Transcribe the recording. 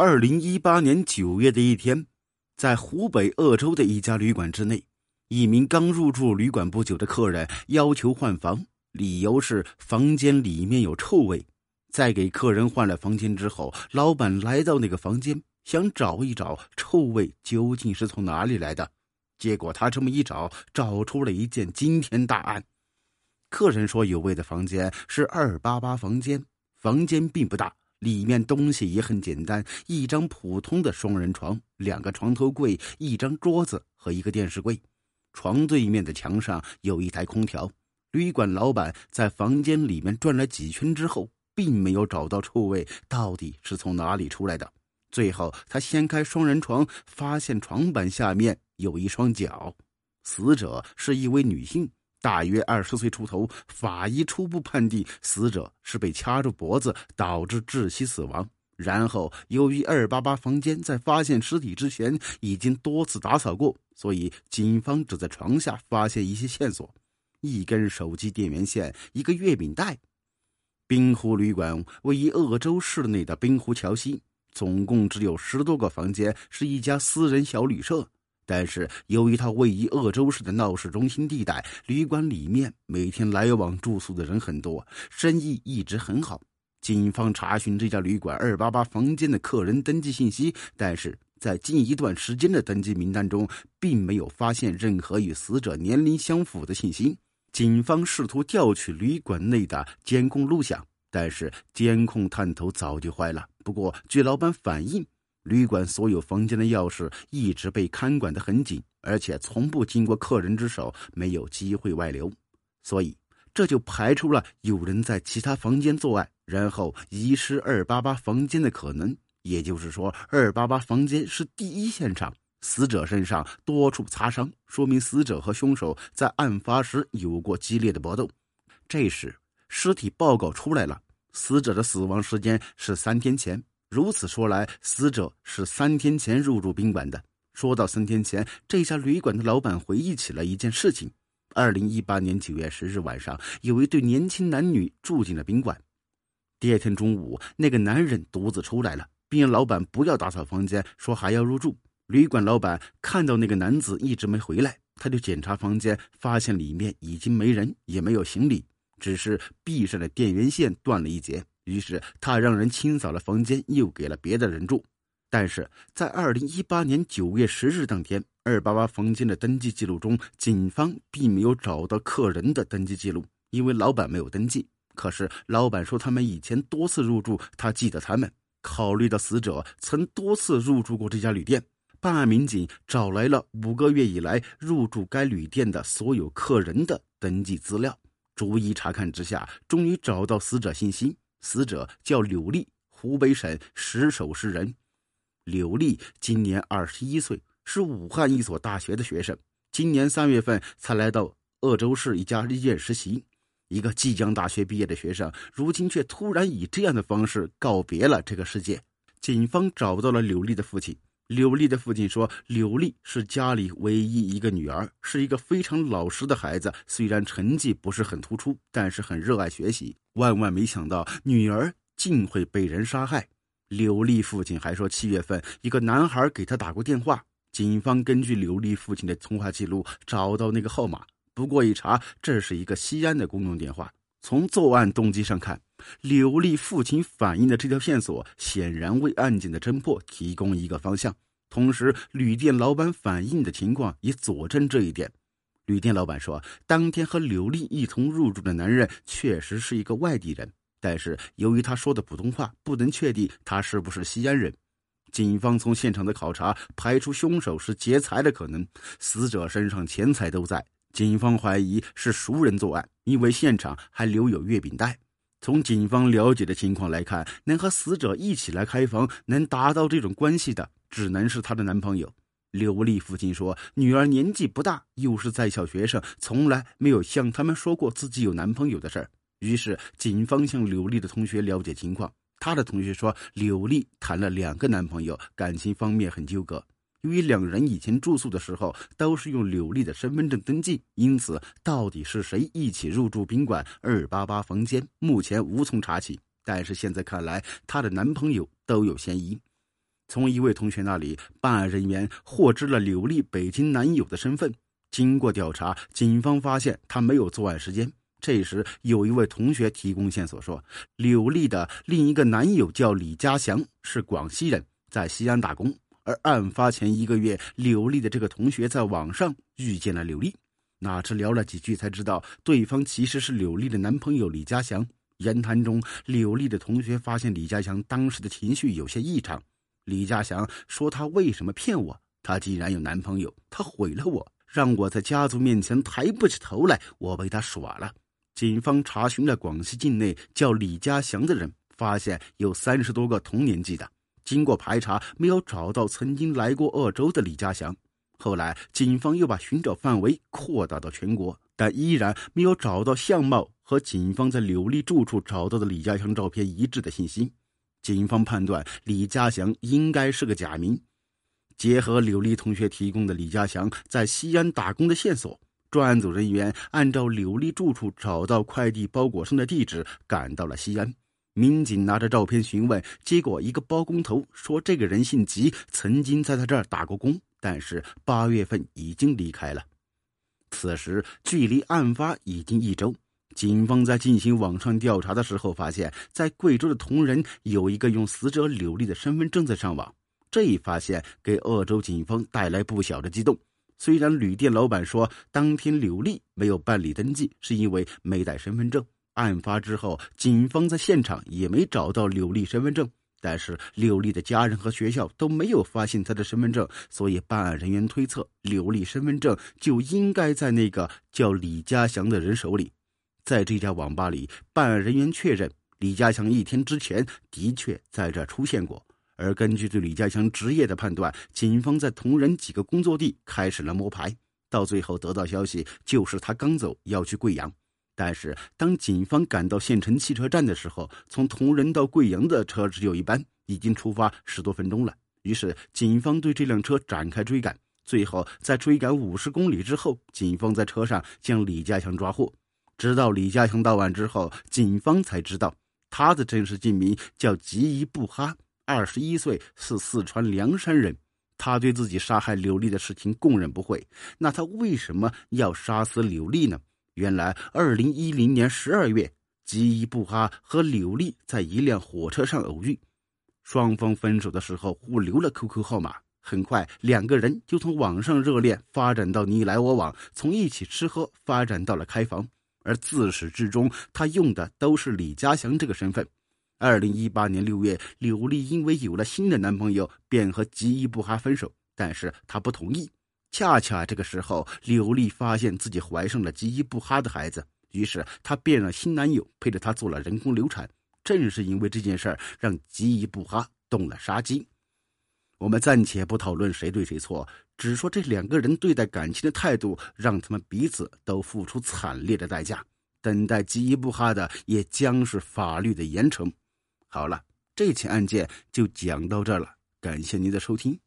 二零一八年九月的一天，在湖北鄂州的一家旅馆之内，一名刚入住旅馆不久的客人要求换房，理由是房间里面有臭味。在给客人换了房间之后，老板来到那个房间，想找一找臭味究竟是从哪里来的。结果他这么一找，找出了一件惊天大案。客人说有味的房间是二八八房间，房间并不大，里面东西也很简单，一张普通的双人床，两个床头柜，一张桌子和一个电视柜。床对面的墙上有一台空调。旅馆老板在房间里面转了几圈之后，并没有找到臭味到底是从哪里出来的。最后，他掀开双人床，发现床板下面有一双脚。死者是一位女性。大约二十岁出头，法医初步判定死者是被掐住脖子导致窒息死亡。然后，由于二八八房间在发现尸体之前已经多次打扫过，所以警方只在床下发现一些线索：一根手机电源线，一个月饼袋。滨湖旅馆位于鄂州市内的滨湖桥西，总共只有十多个房间，是一家私人小旅社。但是，由于它位于鄂州市的闹市中心地带，旅馆里面每天来往住宿的人很多，生意一直很好。警方查询这家旅馆二八八房间的客人登记信息，但是在近一段时间的登记名单中，并没有发现任何与死者年龄相符的信息。警方试图调取旅馆内的监控录像，但是监控探头早就坏了。不过，据老板反映。旅馆所有房间的钥匙一直被看管得很紧，而且从不经过客人之手，没有机会外流，所以这就排除了有人在其他房间作案，然后遗失二八八房间的可能。也就是说，二八八房间是第一现场，死者身上多处擦伤，说明死者和凶手在案发时有过激烈的搏斗。这时，尸体报告出来了，死者的死亡时间是三天前。如此说来，死者是三天前入住宾馆的。说到三天前，这家旅馆的老板回忆起了一件事情：二零一八年九月十日晚上，有一对年轻男女住进了宾馆。第二天中午，那个男人独自出来了，并让老板不要打扫房间，说还要入住。旅馆老板看到那个男子一直没回来，他就检查房间，发现里面已经没人，也没有行李，只是壁上的电源线断了一截。于是他让人清扫了房间，又给了别的人住。但是在二零一八年九月十日当天，二八八房间的登记记录中，警方并没有找到客人的登记记录，因为老板没有登记。可是老板说他们以前多次入住，他记得他们。考虑到死者曾多次入住过这家旅店，办案民警找来了五个月以来入住该旅店的所有客人的登记资料，逐一查看之下，终于找到死者信息。死者叫柳丽，湖北省石首市人。柳丽今年二十一岁，是武汉一所大学的学生。今年三月份才来到鄂州市一家医院实习。一个即将大学毕业的学生，如今却突然以这样的方式告别了这个世界。警方找到了柳丽的父亲。柳丽的父亲说：“柳丽是家里唯一一个女儿，是一个非常老实的孩子。虽然成绩不是很突出，但是很热爱学习。万万没想到，女儿竟会被人杀害。”柳丽父亲还说，七月份一个男孩给他打过电话。警方根据柳丽父亲的通话记录找到那个号码，不过一查，这是一个西安的公用电话。从作案动机上看，柳丽父亲反映的这条线索显然为案件的侦破提供一个方向。同时，旅店老板反映的情况也佐证这一点。旅店老板说，当天和柳丽一同入住的男人确实是一个外地人，但是由于他说的普通话，不能确定他是不是西安人。警方从现场的考察排除凶手是劫财的可能，死者身上钱财都在。警方怀疑是熟人作案，因为现场还留有月饼袋。从警方了解的情况来看，能和死者一起来开房、能达到这种关系的，只能是她的男朋友。刘丽父亲说，女儿年纪不大，又是在校学生，从来没有向他们说过自己有男朋友的事儿。于是，警方向刘丽的同学了解情况，她的同学说，刘丽谈了两个男朋友，感情方面很纠葛。由于两人以前住宿的时候都是用柳丽的身份证登记，因此到底是谁一起入住宾馆二八八房间，目前无从查起。但是现在看来，她的男朋友都有嫌疑。从一位同学那里，办案人员获知了柳丽北京男友的身份。经过调查，警方发现他没有作案时间。这时，有一位同学提供线索说，柳丽的另一个男友叫李家祥，是广西人，在西安打工。而案发前一个月，柳丽的这个同学在网上遇见了柳丽，哪知聊了几句才知道对方其实是柳丽的男朋友李家祥。言谈中，柳丽的同学发现李家祥当时的情绪有些异常。李家祥说：“他为什么骗我？他既然有男朋友，他毁了我，让我在家族面前抬不起头来，我被他耍了。”警方查询了广西境内叫李家祥的人，发现有三十多个同年纪的。经过排查，没有找到曾经来过鄂州的李家祥。后来，警方又把寻找范围扩大到全国，但依然没有找到相貌和警方在柳丽住处找到的李家祥照片一致的信息。警方判断李家祥应该是个假名。结合柳丽同学提供的李家祥在西安打工的线索，专案组人员按照柳丽住处找到快递包裹上的地址，赶到了西安。民警拿着照片询问，结果一个包工头说：“这个人姓吉，曾经在他这儿打过工，但是八月份已经离开了。”此时距离案发已经一周，警方在进行网上调查的时候，发现，在贵州的同仁有一个用死者柳丽的身份证在上网。这一发现给鄂州警方带来不小的激动。虽然旅店老板说当天柳丽没有办理登记，是因为没带身份证。案发之后，警方在现场也没找到柳丽身份证，但是柳丽的家人和学校都没有发现她的身份证，所以办案人员推测柳丽身份证就应该在那个叫李家祥的人手里。在这家网吧里，办案人员确认李家祥一天之前的确在这出现过。而根据对李家祥职业的判断，警方在同仁几个工作地开始了摸排，到最后得到消息就是他刚走要去贵阳。但是，当警方赶到县城汽车站的时候，从铜仁到贵阳的车只有一班，已经出发十多分钟了。于是，警方对这辆车展开追赶。最后，在追赶五十公里之后，警方在车上将李家祥抓获。直到李家祥到案之后，警方才知道他的真实姓名叫吉伊布哈，二十一岁，是四川凉山人。他对自己杀害刘丽的事情供认不讳。那他为什么要杀死刘丽呢？原来，二零一零年十二月，吉伊布哈和柳丽在一辆火车上偶遇，双方分手的时候互留了 QQ 号码。很快，两个人就从网上热恋发展到你来我往，从一起吃喝发展到了开房。而自始至终，他用的都是李家祥这个身份。二零一八年六月，柳丽因为有了新的男朋友，便和吉伊布哈分手，但是他不同意。恰恰这个时候，柳丽发现自己怀上了吉伊布哈的孩子，于是她便让新男友陪着她做了人工流产。正是因为这件事儿，让吉伊布哈动了杀机。我们暂且不讨论谁对谁错，只说这两个人对待感情的态度，让他们彼此都付出惨烈的代价。等待吉伊布哈的，也将是法律的严惩。好了，这起案件就讲到这儿了，感谢您的收听。